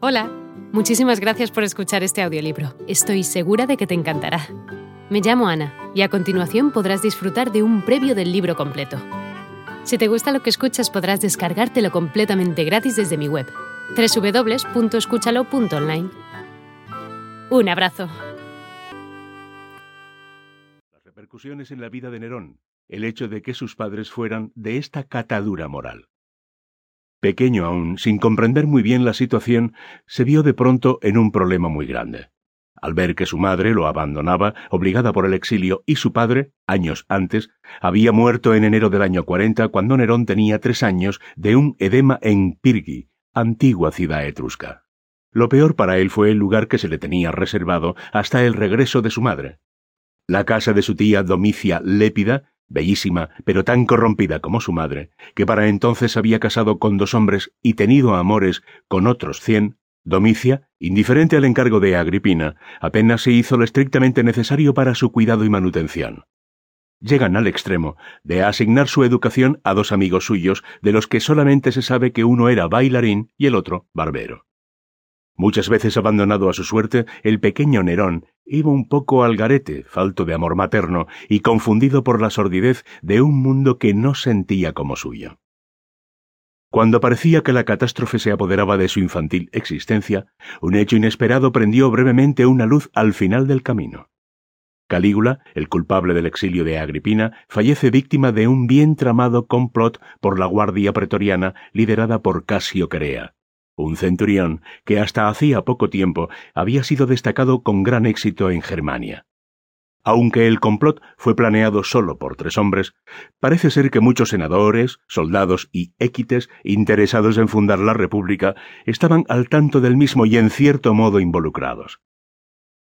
Hola, muchísimas gracias por escuchar este audiolibro. Estoy segura de que te encantará. Me llamo Ana y a continuación podrás disfrutar de un previo del libro completo. Si te gusta lo que escuchas podrás descargártelo completamente gratis desde mi web, www.escúchalo.online. Un abrazo. Las repercusiones en la vida de Nerón, el hecho de que sus padres fueran de esta catadura moral. Pequeño aún, sin comprender muy bien la situación, se vio de pronto en un problema muy grande. Al ver que su madre lo abandonaba, obligada por el exilio, y su padre, años antes, había muerto en enero del año 40 cuando Nerón tenía tres años de un edema en Pirgi, antigua ciudad etrusca. Lo peor para él fue el lugar que se le tenía reservado hasta el regreso de su madre. La casa de su tía Domicia Lépida bellísima, pero tan corrompida como su madre, que para entonces había casado con dos hombres y tenido amores con otros cien, Domicia, indiferente al encargo de Agripina, apenas se hizo lo estrictamente necesario para su cuidado y manutención. Llegan al extremo de asignar su educación a dos amigos suyos, de los que solamente se sabe que uno era bailarín y el otro barbero. Muchas veces abandonado a su suerte, el pequeño Nerón iba un poco al garete, falto de amor materno y confundido por la sordidez de un mundo que no sentía como suyo. Cuando parecía que la catástrofe se apoderaba de su infantil existencia, un hecho inesperado prendió brevemente una luz al final del camino. Calígula, el culpable del exilio de Agripina, fallece víctima de un bien tramado complot por la Guardia Pretoriana liderada por Casio Querea, un centurión que hasta hacía poco tiempo había sido destacado con gran éxito en Germania. Aunque el complot fue planeado solo por tres hombres, parece ser que muchos senadores, soldados y équites interesados en fundar la República estaban al tanto del mismo y en cierto modo involucrados.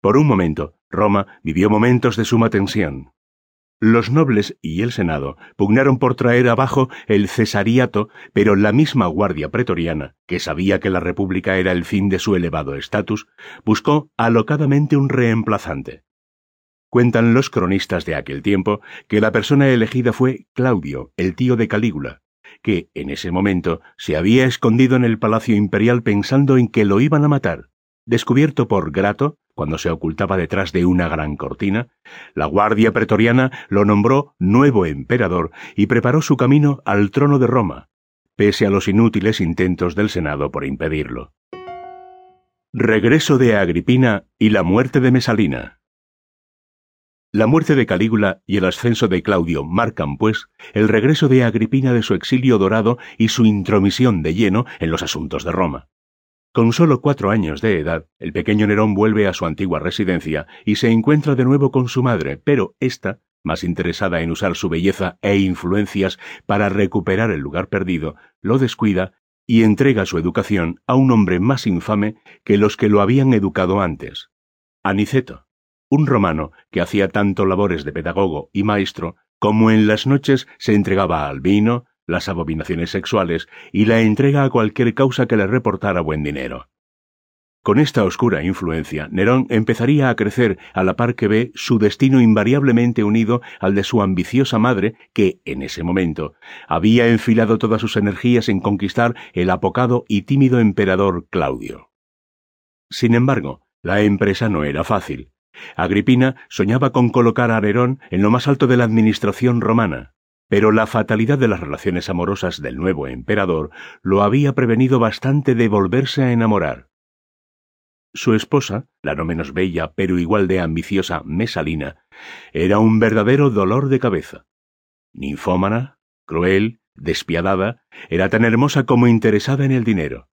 Por un momento, Roma vivió momentos de suma tensión. Los nobles y el Senado pugnaron por traer abajo el cesariato, pero la misma Guardia Pretoriana, que sabía que la República era el fin de su elevado estatus, buscó alocadamente un reemplazante. Cuentan los cronistas de aquel tiempo que la persona elegida fue Claudio, el tío de Calígula, que en ese momento se había escondido en el palacio imperial pensando en que lo iban a matar. Descubierto por Grato, cuando se ocultaba detrás de una gran cortina, la Guardia Pretoriana lo nombró nuevo emperador y preparó su camino al trono de Roma, pese a los inútiles intentos del Senado por impedirlo. Regreso de Agripina y la muerte de Mesalina. La muerte de Calígula y el ascenso de Claudio marcan, pues, el regreso de Agripina de su exilio dorado y su intromisión de lleno en los asuntos de Roma. Con solo cuatro años de edad, el pequeño Nerón vuelve a su antigua residencia y se encuentra de nuevo con su madre, pero ésta, más interesada en usar su belleza e influencias para recuperar el lugar perdido, lo descuida y entrega su educación a un hombre más infame que los que lo habían educado antes. Aniceto, un romano que hacía tanto labores de pedagogo y maestro, como en las noches se entregaba al vino, las abominaciones sexuales y la entrega a cualquier causa que le reportara buen dinero. Con esta oscura influencia, Nerón empezaría a crecer a la par que ve su destino invariablemente unido al de su ambiciosa madre, que, en ese momento, había enfilado todas sus energías en conquistar el apocado y tímido emperador Claudio. Sin embargo, la empresa no era fácil. Agripina soñaba con colocar a Nerón en lo más alto de la administración romana, pero la fatalidad de las relaciones amorosas del nuevo emperador lo había prevenido bastante de volverse a enamorar. Su esposa, la no menos bella pero igual de ambiciosa Mesalina, era un verdadero dolor de cabeza. Ninfómana, cruel, despiadada, era tan hermosa como interesada en el dinero.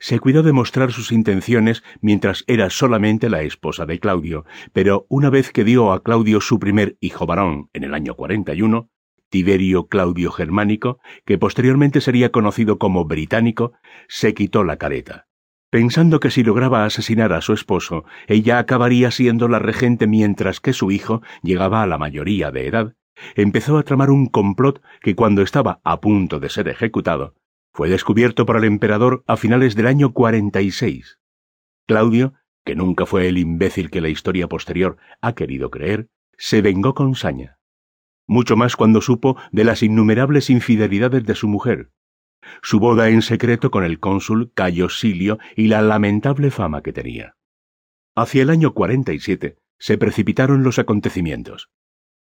Se cuidó de mostrar sus intenciones mientras era solamente la esposa de Claudio, pero una vez que dio a Claudio su primer hijo varón en el año 41, Tiberio Claudio Germánico, que posteriormente sería conocido como británico, se quitó la careta, pensando que si lograba asesinar a su esposo, ella acabaría siendo la regente mientras que su hijo llegaba a la mayoría de edad, empezó a tramar un complot que cuando estaba a punto de ser ejecutado, fue descubierto por el emperador a finales del año 46. Claudio, que nunca fue el imbécil que la historia posterior ha querido creer, se vengó con saña mucho más cuando supo de las innumerables infidelidades de su mujer. su boda en secreto con el cónsul Cayo Silio y la lamentable fama que tenía. Hacia el año 47 se precipitaron los acontecimientos.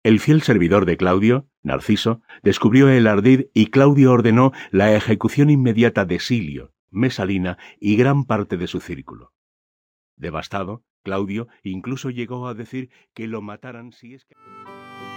El fiel servidor de Claudio, Narciso, descubrió el ardid y Claudio ordenó la ejecución inmediata de Silio, Mesalina y gran parte de su círculo. Devastado, Claudio incluso llegó a decir que lo mataran si es que...